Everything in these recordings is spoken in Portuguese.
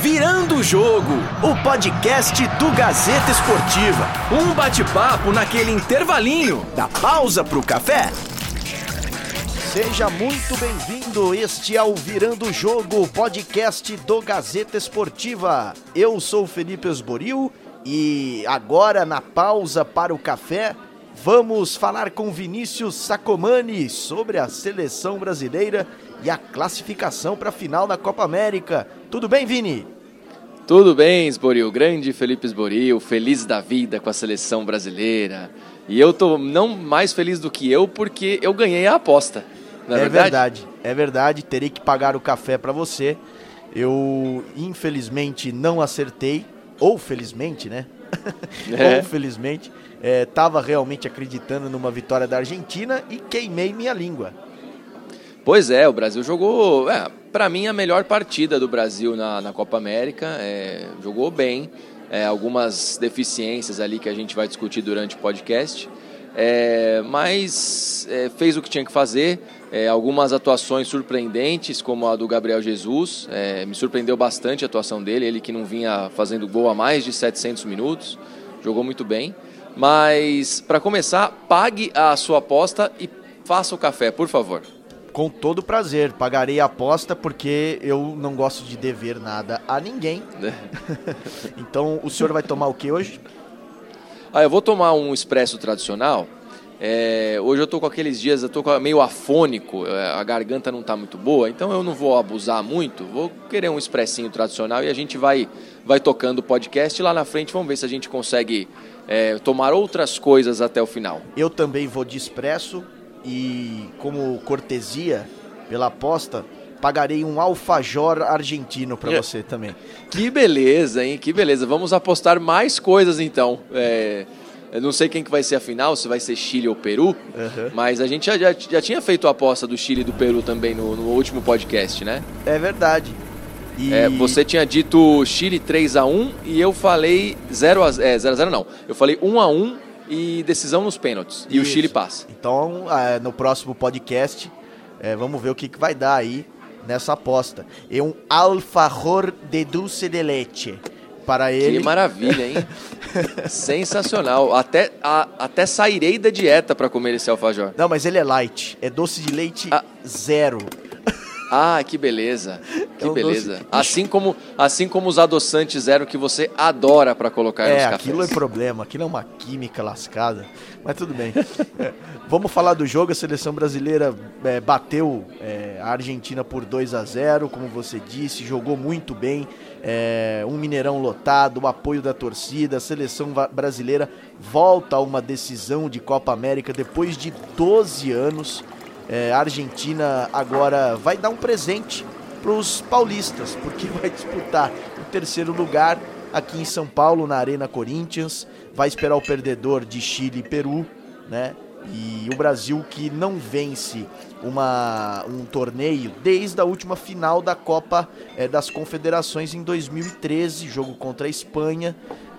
Virando o Jogo, o podcast do Gazeta Esportiva. Um bate-papo naquele intervalinho da pausa pro café. Seja muito bem-vindo. Este é o Virando o Jogo, podcast do Gazeta Esportiva. Eu sou Felipe Esboril e agora na pausa para o café, vamos falar com Vinícius Sacomani sobre a seleção brasileira e a classificação para a final da Copa América. Tudo bem, Vini? Tudo bem, Esboril, grande Felipe Esboril, feliz da vida com a seleção brasileira. E eu tô não mais feliz do que eu porque eu ganhei a aposta. Não é, é verdade? verdade, é verdade. Terei que pagar o café para você. Eu infelizmente não acertei, ou felizmente, né? É. ou felizmente, estava realmente acreditando numa vitória da Argentina e queimei minha língua. Pois é, o Brasil jogou, é, para mim, a melhor partida do Brasil na, na Copa América. É, jogou bem, é, algumas deficiências ali que a gente vai discutir durante o podcast. É, mas é, fez o que tinha que fazer. É, algumas atuações surpreendentes, como a do Gabriel Jesus. É, me surpreendeu bastante a atuação dele, ele que não vinha fazendo gol há mais de 700 minutos. Jogou muito bem. Mas, para começar, pague a sua aposta e faça o café, por favor. Com todo prazer, pagarei a aposta porque eu não gosto de dever nada a ninguém. então, o senhor vai tomar o que hoje? Ah, eu vou tomar um expresso tradicional. É, hoje eu estou com aqueles dias, eu estou meio afônico, é, a garganta não está muito boa, então eu não vou abusar muito, vou querer um expressinho tradicional e a gente vai, vai tocando o podcast e lá na frente vamos ver se a gente consegue é, tomar outras coisas até o final. Eu também vou de expresso e, como cortesia pela aposta, pagarei um alfajor argentino para você também. Que beleza, hein? Que beleza. Vamos apostar mais coisas então. É, eu não sei quem que vai ser a final, se vai ser Chile ou Peru, Uhum. mas a gente já, já, já tinha feito a aposta do Chile e do Peru também no, no último podcast, né? É verdade. E É, você tinha dito Chile 3 a 1 e eu falei 0 a, é, 0 a 0 não. Eu falei 1 a 1 e decisão nos pênaltis. E o Isso. Chile passa. Então, ah, no próximo podcast, eh, vamos ver o que, que vai dar aí nessa aposta. É um alfajor de dulce de leite para ele. Que maravilha, hein? Sensacional. Até, a- até sairei da dieta para comer esse alfajor. Não, mas ele é light. É doce de leite Ah. zero. Ah, que beleza. Que É um beleza. Assim como, assim como os adoçantes zero que você adora para colocar nos É, cafés. aquilo é problema. Aquilo é uma química lascada. Mas tudo bem. É, vamos falar do jogo. A seleção brasileira é, bateu é, a Argentina por 2 a 0 como você disse. Jogou muito bem. É, um Mineirão lotado, o apoio da torcida. A seleção brasileira volta a uma decisão de Copa América depois de 12 anos. É, a Argentina agora vai dar um presente para os paulistas, porque vai disputar o terceiro lugar aqui em São Paulo, na Arena Corinthians. Vai esperar o perdedor de Chile e Peru, né? E o Brasil que não vence uma, um torneio desde a última final da Copa eh, das Confederações em 2013, jogo contra a Espanha.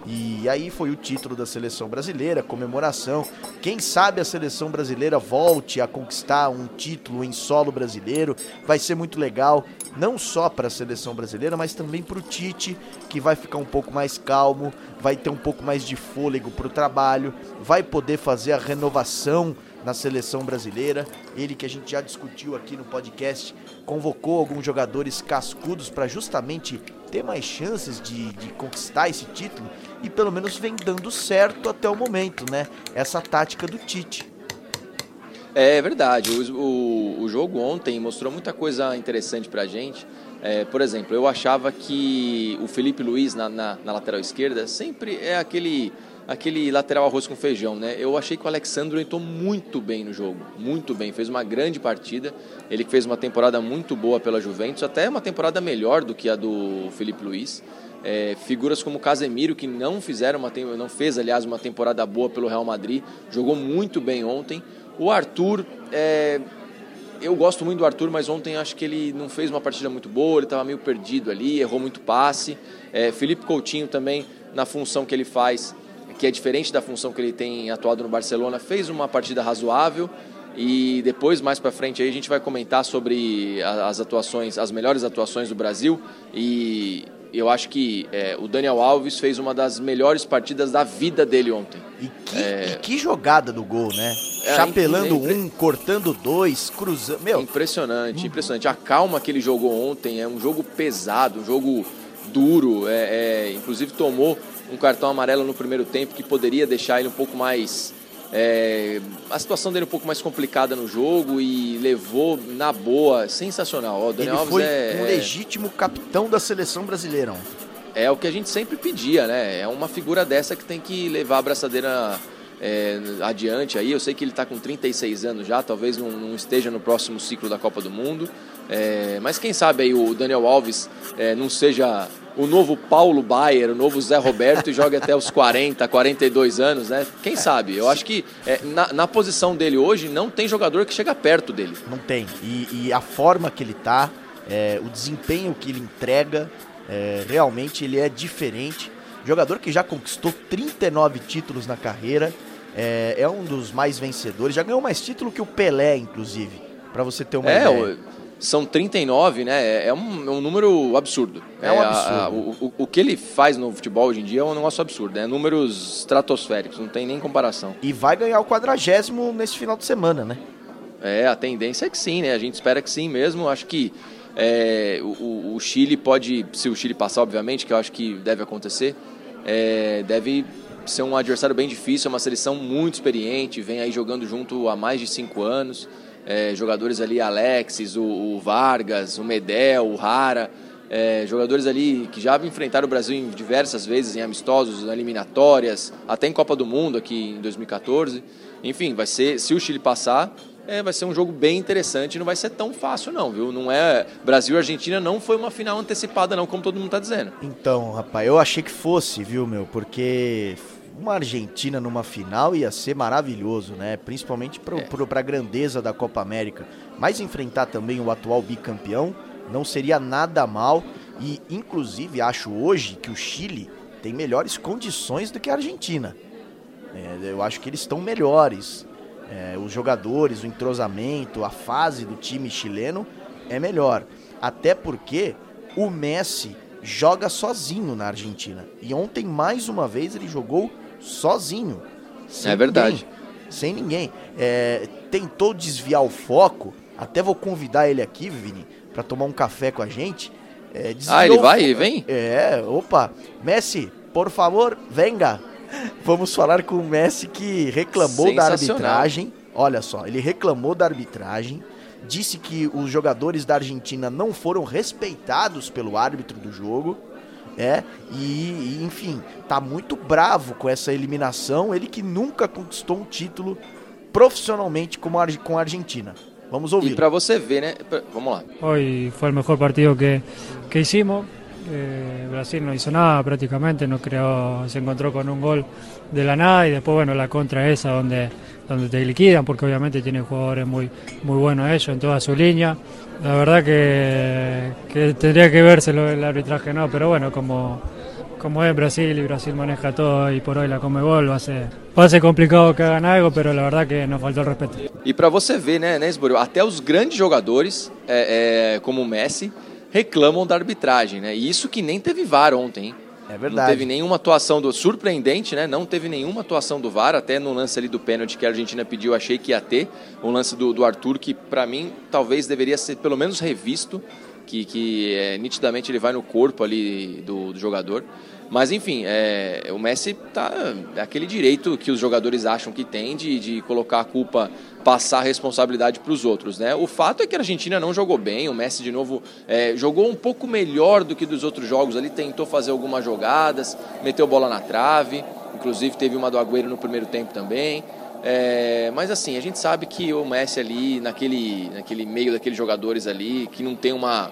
E aí foi o título da seleção brasileira, comemoração. Quem sabe a seleção brasileira volte a conquistar um título em solo brasileiro. Vai ser muito legal, não só para a seleção brasileira, mas também para o Tite, que vai ficar um pouco mais calmo, vai ter um pouco mais de fôlego para o trabalho, vai poder fazer a renovação na seleção brasileira. Ele que a gente já discutiu aqui no podcast, convocou alguns jogadores cascudos para justamente ter mais chances de, de conquistar esse título e pelo menos vem dando certo até o momento, né? Essa tática do Tite. É verdade. O, o, o jogo ontem mostrou muita coisa interessante pra gente. É, por exemplo, eu achava que o Felipe Luiz na, na, na lateral esquerda sempre é aquele, aquele lateral arroz com feijão, né? Eu achei que o Alexandre entrou muito bem no jogo, muito bem, fez uma grande partida. Ele fez uma temporada muito boa pela Juventus, até uma temporada melhor do que a do Felipe Luiz. É, figuras como Casemiro que não fizeram uma não fez aliás uma temporada boa pelo Real Madrid, jogou muito bem ontem. O Arthur é, eu gosto muito do Arthur, mas ontem acho que ele não fez uma partida muito boa, ele estava meio perdido ali, errou muito passe. É, Felipe Coutinho também, na função que ele faz, que é diferente da função que ele tem atuado no Barcelona, fez uma partida razoável. E depois, mais para frente, aí, a gente vai comentar sobre as atuações, as melhores atuações do Brasil. E eu acho que é, o Daniel Alves fez uma das melhores partidas da vida dele ontem. E que, é... e que jogada do gol, né? É, Chapelando impre... um, cortando dois, cruzando. Meu. Impressionante, impressionante. A calma que ele jogou ontem é um jogo pesado, um jogo duro. É, é, inclusive tomou um cartão amarelo no primeiro tempo que poderia deixar ele um pouco mais é, a situação dele um pouco mais complicada no jogo e levou na boa, sensacional. O Daniel Ele foi é, um legítimo capitão da seleção brasileira. É o que a gente sempre pedia, né? É uma figura dessa que tem que levar a braçadeira é, adiante aí. Eu sei que ele está com 36 anos já, talvez não, não, esteja no próximo ciclo da Copa do Mundo. É, mas quem sabe aí o Daniel Alves é, não seja o novo Paulo Baier, o novo Zé Roberto e joga até os 40, 42 anos, né? Quem sabe? Eu acho que é, na, na, posição dele hoje não tem jogador que chega perto dele. Não tem. E, e a forma que ele tá, é, o desempenho que ele entrega, é, realmente ele é diferente. Jogador que já conquistou 39 títulos na carreira, é, é um dos mais vencedores, já ganhou mais título que o Pelé, inclusive, para você ter uma é, ideia. O são 39, né? É, é um, é um número absurdo. É um absurdo. A, a, o, o, que ele faz no futebol hoje em dia é um negócio absurdo. É números estratosféricos, não tem nem comparação. E vai ganhar o quadragésimo nesse final de semana, né? É, a tendência é que sim, né? A gente espera que sim mesmo. Acho que é, o, o, Chile pode, se o Chile passar, obviamente, que eu acho que deve acontecer, é, deve ser um adversário bem difícil, é uma seleção muito experiente, vem aí jogando junto há mais de cinco anos é, jogadores ali, Alexis, o, o, Vargas, o Medel, o Rara, é, jogadores ali que já enfrentaram o Brasil em diversas vezes em amistosos, em eliminatórias, até em Copa do Mundo aqui em 2014. Enfim, vai ser, se o Chile passar, é, vai ser um jogo bem interessante, não vai ser tão fácil não, viu? Não é Brasil e Argentina não foi uma final antecipada não, como todo mundo está dizendo. Então, rapaz, eu achei que fosse, viu, meu? Porque uma Argentina numa final ia ser maravilhoso, né? Principalmente para é. a grandeza da Copa América. Mas enfrentar também o atual bicampeão não seria nada mal. E, inclusive, acho hoje que o Chile tem melhores condições do que a Argentina. É, eu acho que eles estão melhores. É, os jogadores, o entrosamento, a fase do time chileno é melhor. Até porque o Messi joga sozinho na Argentina. E ontem, mais uma vez, ele jogou sozinho. é verdade. Ninguém, sem ninguém. É, tentou desviar o foco. Até vou convidar ele aqui, Vini, para tomar um café com a gente. É, ah, ele vai e vem? É, opa. Messi, por favor, venga. Vamos falar com o Messi que reclamou da arbitragem. Olha só, ele reclamou da arbitragem, disse que os jogadores da Argentina não foram respeitados pelo árbitro do jogo é, e, enfim, tá muito bravo com essa eliminação. Ele que nunca conquistou um título profissionalmente como a, com a Argentina. Vamos ouvir. E para você ver, né? Vamos lá. Hoy foi o melhor partido que, que hicimos. Eh, Brasil no hizo nada prácticamente, no creó, se encontró con un gol de la nada y después bueno la contra esa donde, donde te liquidan porque obviamente tiene jugadores muy, muy buenos ellos en toda su línea. La verdad que, que tendría que verse el arbitraje, no, pero bueno, como, como es Brasil y Brasil maneja todo y por hoy la Comebol va a ser, va a ser complicado que hagan algo, pero la verdad que nos faltó el respeto. E para você ver, né, né até os grandes jogadores, é, é, como Messi, reclamam da arbitragem, né? E isso que nem teve VAR ontem, hein? É verdade. Não teve nenhuma atuação do surpreendente, né? Não teve nenhuma atuação do VAR, até no lance ali do pênalti que a Argentina pediu, achei que ia ter. O lance do, do Arthur, que para mim talvez deveria ser pelo menos revisto, que, que é, nitidamente ele vai no corpo ali do, do jogador. Mas enfim, é, o Messi tá é aquele direito que os jogadores acham que tem de, de colocar a culpa, passar a responsabilidade para os outros, né? O fato é que a Argentina não jogou bem, o Messi de novo é, jogou um pouco melhor do que dos outros jogos ali, tentou fazer algumas jogadas, meteu bola na trave, inclusive teve uma do Agüero no primeiro tempo também. É, mas assim, a gente sabe que o Messi ali, naquele, naquele meio daqueles jogadores ali, que não tem uma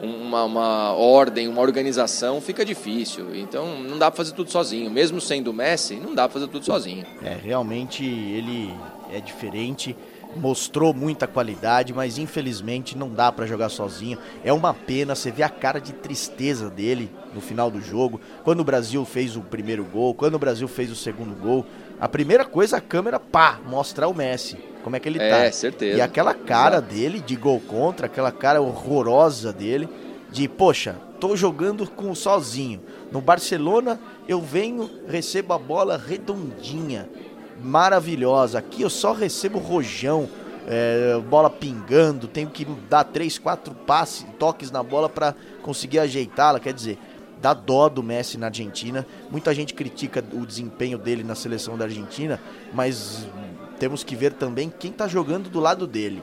uma, uma, ordem, uma organização, fica difícil. Então não dá para fazer tudo sozinho. Mesmo sendo o Messi, não dá para fazer tudo sozinho. É, realmente ele é diferente, mostrou muita qualidade, mas infelizmente não dá para jogar sozinho. É uma pena, você vê a cara de tristeza dele no final do jogo. Quando o Brasil fez o primeiro gol, quando o Brasil fez o segundo gol, a primeira coisa a câmera, pá, mostrar o Messi como é que ele é, tá. É, certeza. E aquela cara Exato. dele de gol contra, aquela cara horrorosa dele, de, poxa, tô jogando com sozinho. No Barcelona eu venho, recebo a bola redondinha, maravilhosa. Aqui eu só recebo rojão, é, bola pingando, tenho que dar três, quatro passes, toques na bola para conseguir ajeitá-la. Quer dizer, dá dó do Messi na Argentina. Muita gente critica o desempenho dele na seleção da Argentina, mas temos que ver também quem está jogando do lado dele.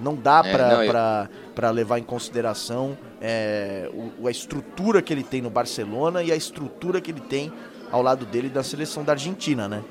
Não dá é, para levar em consideração é, o, a estrutura que ele tem no Barcelona e a estrutura que ele tem ao lado dele da seleção da Argentina, né?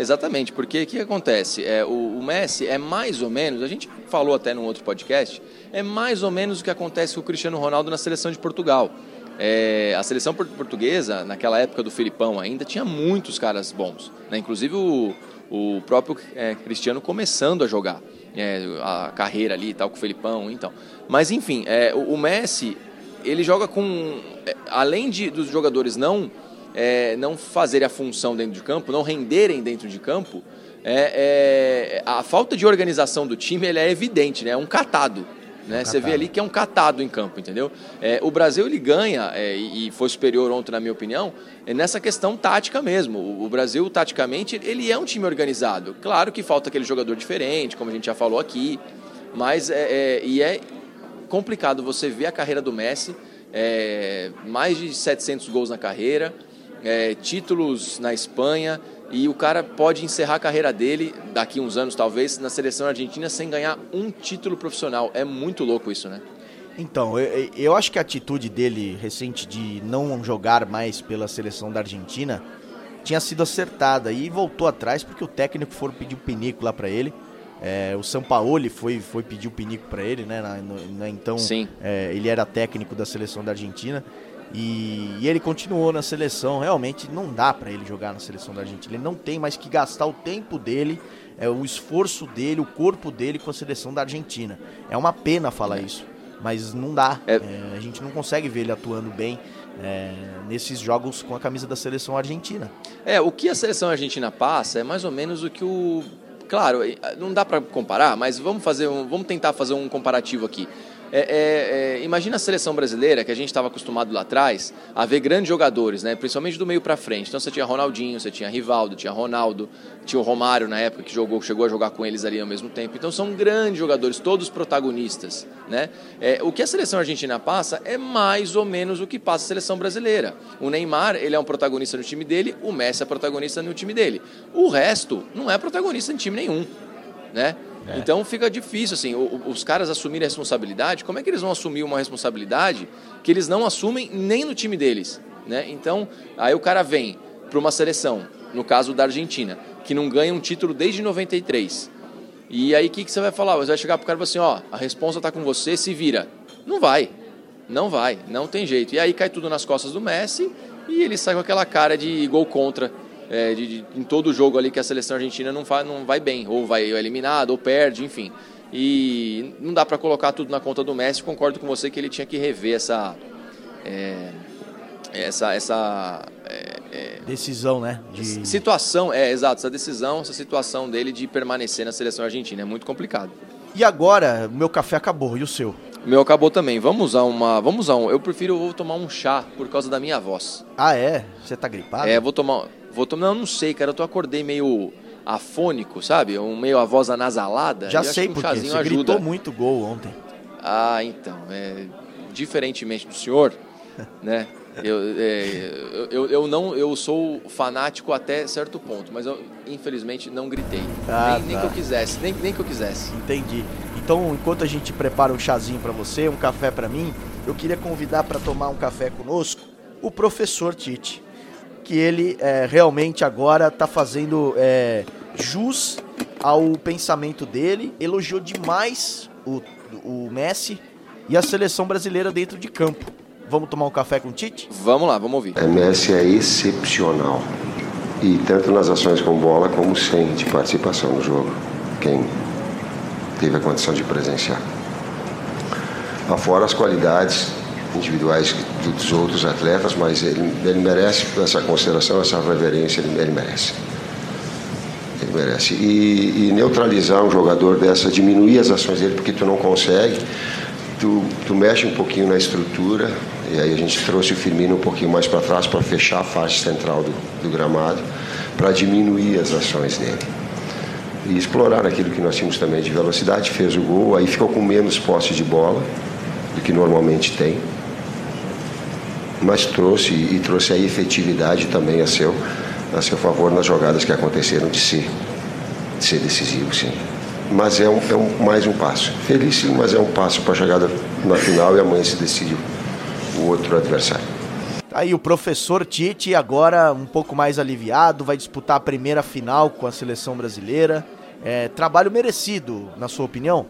Exatamente, porque o que acontece? É, o, o, Messi é mais ou menos, a gente falou até num outro podcast, é mais ou menos o que acontece com o Cristiano Ronaldo na seleção de Portugal. É, a seleção portuguesa, naquela época do Filipão ainda, tinha muitos caras bons. Né? Inclusive o, o próprio é, Cristiano começando a jogar é, a carreira ali tal com o Felipão então mas enfim é, o, o, Messi ele joga com é, além de dos jogadores não é, não fazerem a função dentro de campo não renderem dentro de campo é, é, a falta de organização do time ele é evidente né é um catado né? Você vê ali que é um catado em campo, entendeu? É, o Brasil ele ganha, é, e foi superior ontem, na minha opinião, é nessa questão tática mesmo. O, o, Brasil, taticamente, ele é um time organizado. Claro que falta aquele jogador diferente, como a gente já falou aqui, mas é, é e é complicado você ver a carreira do Messi, é, mais de 700 gols na carreira, é, títulos na Espanha e o cara pode encerrar a carreira dele daqui uns anos talvez na seleção argentina sem ganhar um título profissional. É muito louco isso, né? Então, eu, eu acho que a atitude dele recente de não jogar mais pela seleção da Argentina tinha sido acertada e voltou atrás porque o técnico foi pedir o pinico lá para ele. É, o Sampaoli foi, foi pedir o pinico para ele, né? Na, na, então, é, ele era técnico da seleção da Argentina. E, e, ele continuou na seleção. Realmente não dá para ele jogar na seleção da Argentina. Ele não tem mais que gastar o tempo dele, é, o esforço dele, o corpo dele com a seleção da Argentina. É uma pena falar é. isso, mas não dá. É. é. a gente não consegue ver ele atuando bem. É, nesses jogos com a camisa da seleção argentina. É, o que a seleção argentina passa é mais ou menos o que o claro, não dá para comparar, mas vamos fazer um, vamos tentar fazer um comparativo aqui. É, é, é, imagina a seleção brasileira, que a gente estava acostumado lá atrás, a ver grandes jogadores, né? principalmente do meio para frente. Então você tinha Ronaldinho, você tinha Rivaldo, tinha Ronaldo, tinha o Romário na época que jogou, chegou a jogar com eles ali ao mesmo tempo. Então são grandes jogadores, todos protagonistas. Né? É, o que a seleção argentina passa é mais ou menos o que passa a seleção brasileira. O Neymar ele é um protagonista no time dele, o Messi é protagonista no time dele. O resto não é protagonista em time nenhum. Né? É. Então fica difícil, assim, os caras assumirem a responsabilidade, como é que eles vão assumir uma responsabilidade que eles não assumem nem no time deles? Né? Então, aí o cara vem para uma seleção, no caso da Argentina, que não ganha um título desde 93. E aí o que, que você vai falar? Você vai chegar pro cara e falar assim, ó, a responsa está com você, se vira. Não vai. Não vai, não tem jeito. E aí cai tudo nas costas do Messi e ele sai com aquela cara de gol contra é, de, de, em todo jogo ali que a seleção argentina não, vai, não vai bem, ou vai eliminado, ou perde, enfim. E não dá para colocar tudo na conta do Messi. Concordo com você que ele tinha que rever essa. É, essa, essa é, é decisão, né? De... Situação, é, exato, essa decisão, essa situação dele de permanecer na seleção argentina é muito complicado. E agora, o meu café acabou, e o seu? Meu acabou também. Vamos usar uma. Vamos usar um. Eu prefiro eu vou tomar um chá por causa da minha voz. Ah, é? Você tá gripado? É, vou tomar. Vou tomar, não, não sei, cara. Eu tô acordei meio afônico, sabe? Um meio a voz anasalada. Já sei porque você ajuda. gritou muito gol ontem. Ah, então. É, diferentemente do senhor, né? Eu, é, eu, eu, não eu sou fanático até certo ponto, mas eu infelizmente não gritei. Ah, nem, tá. nem, que eu quisesse, nem, nem que eu quisesse. Entendi. Então, enquanto a gente prepara um chazinho para você, um café para mim, eu queria convidar para tomar um café conosco o professor Tite que ele é, realmente agora está fazendo é, jus ao pensamento dele, elogiou demais o, o Messi e a seleção brasileira dentro de campo. Vamos tomar um café com o Tite? Vamos lá, vamos ouvir. O Messi é excepcional. E tanto nas ações com bola como sem de participação no jogo. Quem teve a condição de presenciar. Afora as qualidades individuais dos outros atletas, mas ele, ele merece essa consideração, essa reverência, ele, ele merece. que merece. E, e, neutralizar um jogador dessa, diminuir as ações dele, porque tu não consegue, tu, tu mexe um pouquinho na estrutura, e aí a gente trouxe o Firmino um pouquinho mais para trás para fechar a faixa central do, do gramado, para diminuir as ações dele. E explorar aquilo que nós tínhamos também de velocidade, fez o gol, aí ficou com menos posse de bola do que normalmente tem mas trouxe e trouxe a efetividade também a seu, a seu favor nas jogadas que aconteceram de ser, de ser decisivo, sim. Mas é, um, é um, mais um passo. Feliz sim, mas é um passo para a chegada na final e amanhã se decide o outro adversário. Aí o professor Tite agora um pouco mais aliviado, vai disputar a primeira final com a seleção brasileira. É, trabalho merecido, na sua opinião?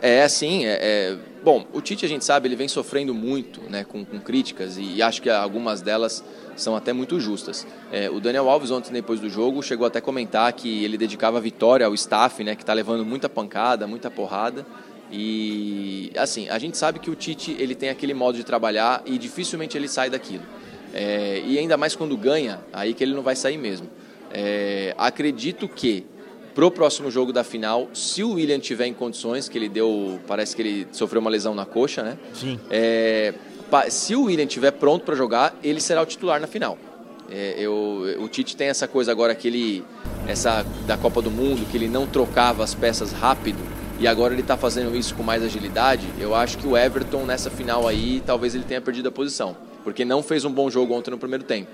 É, sim. É, é, Bom, o Tite a gente sabe, ele vem sofrendo muito né, com, com críticas e, e, acho que algumas delas são até muito justas. É, o Daniel Alves ontem, depois do jogo, chegou até a comentar que ele dedicava a vitória ao staff, né, que está levando muita pancada, muita porrada. E assim, a gente sabe que o Tite ele tem aquele modo de trabalhar e dificilmente ele sai daquilo. É, e ainda mais quando ganha, aí que ele não vai sair mesmo. É, acredito que pro próximo jogo da final, se o William tiver em condições, que ele deu, parece que ele sofreu uma lesão na coxa, né? Sim. É, se o William tiver pronto para jogar, ele será o titular na final. É, eu, o Tite tem essa coisa agora que ele, essa da Copa do Mundo, que ele não trocava as peças rápido e agora ele está fazendo isso com mais agilidade. Eu acho que o Everton nessa final aí, talvez ele tenha perdido a posição, porque não fez um bom jogo ontem no primeiro tempo.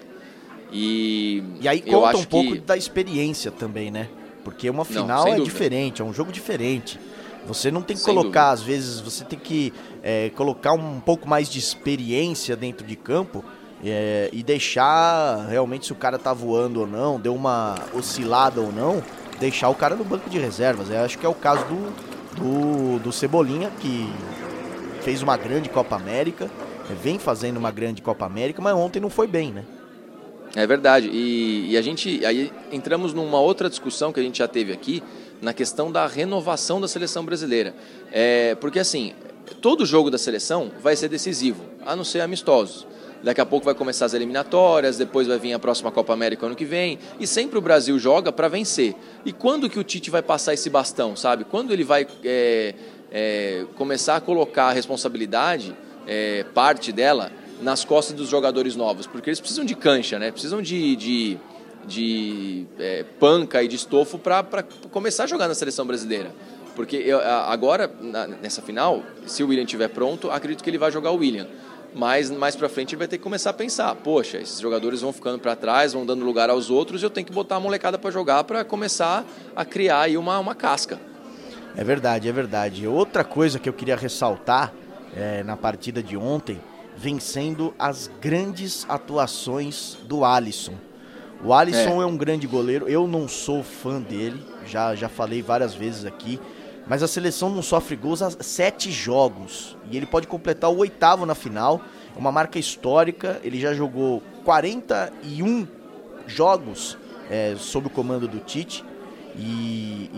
E, e aí conta um pouco que... da experiência também, né? Porque uma final não, é diferente, é um jogo diferente. Você não tem que sem colocar, dúvida. às vezes, você tem que é, colocar um pouco mais de experiência dentro de campo é, e deixar realmente se o cara tá voando ou não, deu uma oscilada ou não, deixar o cara no banco de reservas. Eu acho que é o caso do, do, do Cebolinha, que fez uma grande Copa América, é, vem fazendo uma grande Copa América, mas ontem não foi bem, né? É verdade. E, e, a gente aí entramos numa outra discussão que a gente já teve aqui na questão da renovação da seleção brasileira. É, porque assim, todo jogo da seleção vai ser decisivo, a não ser amistosos. Daqui a pouco vai começar as eliminatórias, depois vai vir a próxima Copa América ano que vem, e sempre o Brasil joga para vencer. E quando que o Tite vai passar esse bastão, sabe? Quando ele vai é, é, começar a colocar a responsabilidade, é, parte dela, nas costas dos jogadores novos, porque eles precisam de cancha, né? Precisam de, de, de é, panca e de estofo para começar a jogar na seleção brasileira. Porque eu, agora, na, nessa final, se o William estiver pronto, acredito que ele vai jogar o William. Mas mais para frente ele vai ter que começar a pensar: poxa, esses jogadores vão ficando para trás, vão dando lugar aos outros, eu tenho que botar a molecada para jogar para começar a criar aí uma, uma casca. É verdade, é verdade. Outra coisa que eu queria ressaltar é, na partida de ontem vencendo as grandes atuações do Alisson. O Alisson é. é. um grande goleiro, eu não sou fã dele, já, já falei várias vezes aqui, mas a seleção não sofre gols há sete jogos e ele pode completar o oitavo na final, é uma marca histórica, ele já jogou 41 jogos é, sob o comando do Tite e,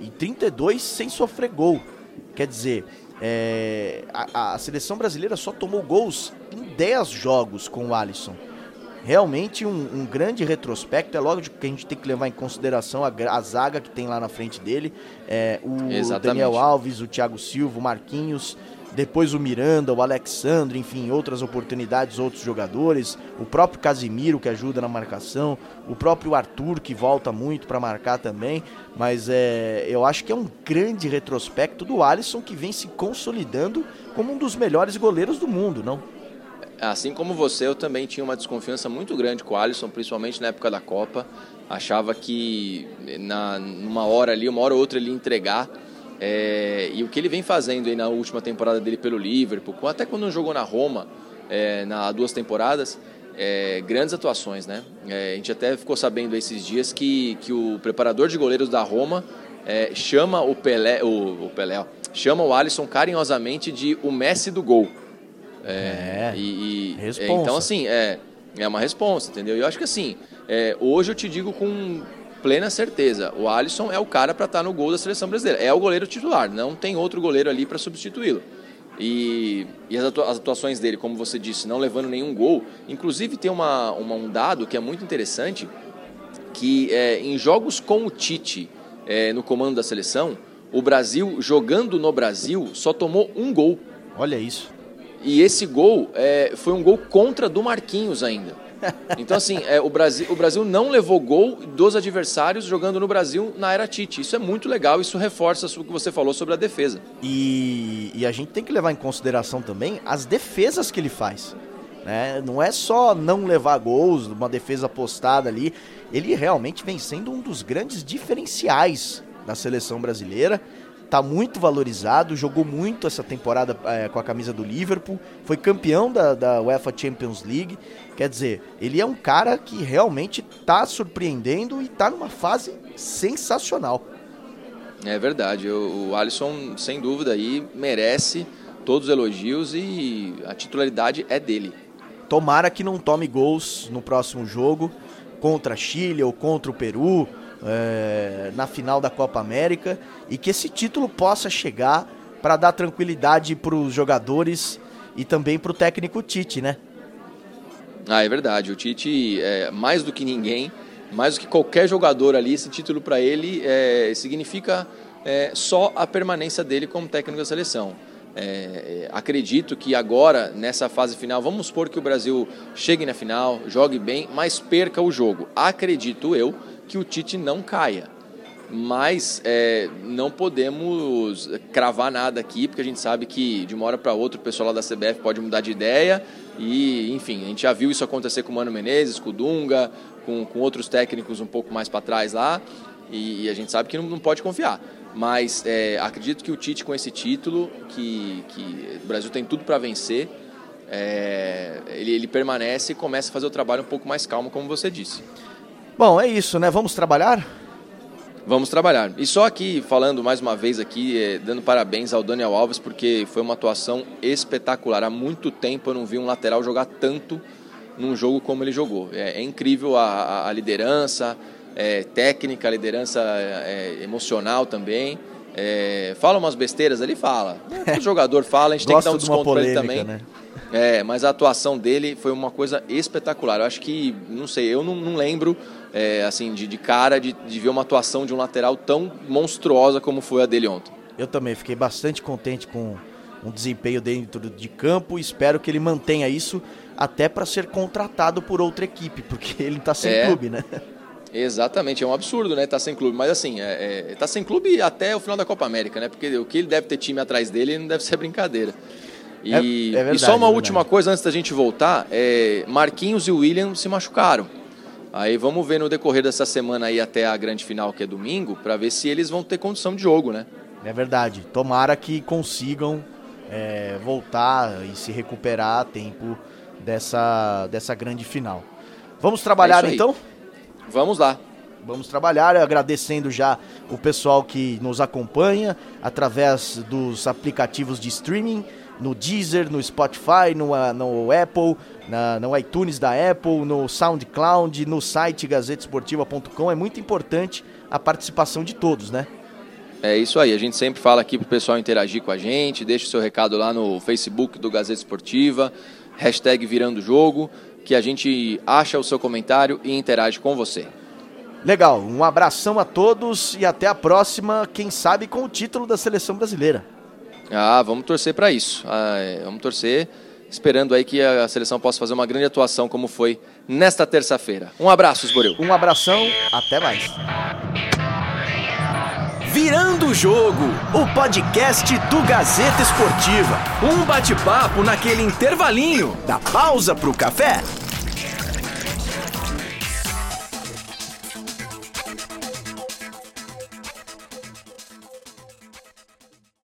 e, e 32 sem sofrer gol. Quer dizer, é, a, a, seleção brasileira só tomou gols em 10 jogos com o Alisson. Realmente um, um, grande retrospecto. É lógico que a gente tem que levar em consideração a, a zaga que tem lá na frente dele. É, o Exatamente. Daniel Alves, o Thiago Silva, o Marquinhos depois o Miranda, o Alexandre, enfim, outras oportunidades, outros jogadores, o próprio Casimiro que ajuda na marcação, o próprio Arthur que volta muito para marcar também, mas é, eu acho que é um grande retrospecto do Alisson que vem se consolidando como um dos melhores goleiros do mundo, não? Assim como você, eu também tinha uma desconfiança muito grande com o Alisson, principalmente na época da Copa. Achava que na, numa hora ali, uma hora ou outra ele ia entregar é, e o que ele vem fazendo aí na última temporada dele pelo Liverpool, até quando jogou na Roma, é, na duas temporadas, é, grandes atuações, né? É, a gente até ficou sabendo esses dias que, que o preparador de goleiros da Roma é, chama o Pelé, o, o Pelé, ó, chama o Alisson carinhosamente de o Messi do gol. É, e, e então assim é é uma resposta, entendeu? Eu acho que assim hoje eu te digo com plena certeza. O Alisson é o cara para estar tá no gol da seleção brasileira. É o goleiro titular, não tem outro goleiro ali para substituí-lo. E, e as, atuações dele, como você disse, não levando nenhum gol. Inclusive tem uma, uma, um dado que é muito interessante, que é, em jogos com o Tite é, no comando da seleção, o Brasil, jogando no Brasil, só tomou um gol. Olha isso. E esse gol é, foi um gol contra do Marquinhos ainda. Então, assim, é, o, Brasil, o Brasil não levou gol dos adversários jogando no Brasil na era Tite. Isso é muito legal, isso reforça o que você falou sobre a defesa. E, e a gente tem que levar em consideração também as defesas que ele faz. Né? Não é só não levar gols, uma defesa postada ali. Ele realmente vem sendo um dos grandes diferenciais da seleção brasileira tá muito valorizado, jogou muito essa temporada é, com a camisa do Liverpool, foi campeão da, da UEFA Champions League. Quer dizer, ele é um cara que realmente tá surpreendendo e tá numa fase sensacional. É verdade, o, o Alisson, sem dúvida, aí merece todos os elogios e a titularidade é dele. Tomara que não tome gols no próximo jogo contra Chile ou contra o Peru é, na final da Copa América e que esse título possa chegar para dar tranquilidade para os jogadores e também para o técnico Tite, né? Ah, é verdade. O Tite, é, mais do que ninguém, mais do que qualquer jogador ali, esse título para ele é, significa é, só a permanência dele como técnico da seleção. É, é, acredito que agora, nessa fase final, vamos supor que o Brasil chegue na final, jogue bem, mas perca o jogo. Acredito eu que o Tite não caia. Mas é, não podemos cravar nada aqui, porque a gente sabe que de uma hora para outra o pessoal lá da CBF pode mudar de ideia. E, enfim, a gente já viu isso acontecer com o Mano Menezes, com o Dunga, com, com outros técnicos um pouco mais para trás lá. E, e, a gente sabe que não, não pode confiar. Mas é, acredito que o Tite, com esse título, que, que o Brasil tem tudo para vencer, é, ele, ele permanece e começa a fazer o trabalho um pouco mais calmo, como você disse. Bom, é isso, né? Vamos trabalhar? Vamos trabalhar. E só aqui, falando mais uma vez aqui, é, dando parabéns ao Daniel Alves, porque foi uma atuação espetacular. Há muito tempo eu não vi um lateral jogar tanto num jogo como ele jogou. É, é incrível a, a, a liderança é, técnica, liderança é, emocional também. É, fala umas besteiras ali, fala. O jogador fala, a gente tem que dar um desconto para ele também. Né? É, mas a atuação dele foi uma coisa espetacular. Eu acho que, não sei, eu não, não lembro é, assim de, de cara de, de, ver uma atuação de um lateral tão monstruosa como foi a dele ontem. Eu também fiquei bastante contente com um desempenho dentro de campo. Espero que ele mantenha isso até para ser contratado por outra equipe, porque ele está sem é. clube, né? Exatamente, é um absurdo, né? Tá sem clube. Mas assim, é, é, tá sem clube até o final da Copa América, né? Porque o que ele deve ter time atrás dele não deve ser brincadeira. E, é, é verdade, e só uma é última coisa antes da gente voltar: é, Marquinhos e William se machucaram. Aí vamos ver no decorrer dessa semana aí até a grande final, que é domingo, para ver se eles vão ter condição de jogo, né? É verdade. Tomara que consigam é, voltar e se recuperar a tempo dessa, dessa grande final. Vamos trabalhar então? Vamos lá. Vamos trabalhar agradecendo já o pessoal que nos acompanha através dos aplicativos de streaming, no Deezer, no Spotify, no, ah, no Apple, na, no iTunes da Apple, no SoundCloud, no site gazetesportiva.com. É muito importante a participação de todos, né? É isso aí, a gente sempre fala aqui pro pessoal interagir com a gente, deixa o seu recado lá no Facebook do Gazeta Esportiva, hashtag Virando Jogo que a gente acha o seu comentário e interage com você. Legal, um abração a todos e até a próxima, quem sabe com o título da seleção brasileira. Ah, vamos torcer para isso. Ah, é, vamos torcer, esperando aí que a seleção possa fazer uma grande atuação como foi nesta terça-feira. Um abraço, Esboril. Um abração, até mais. Virando o Jogo, o podcast do Gazeta Esportiva. Um bate-papo naquele intervalinho da pausa pro café.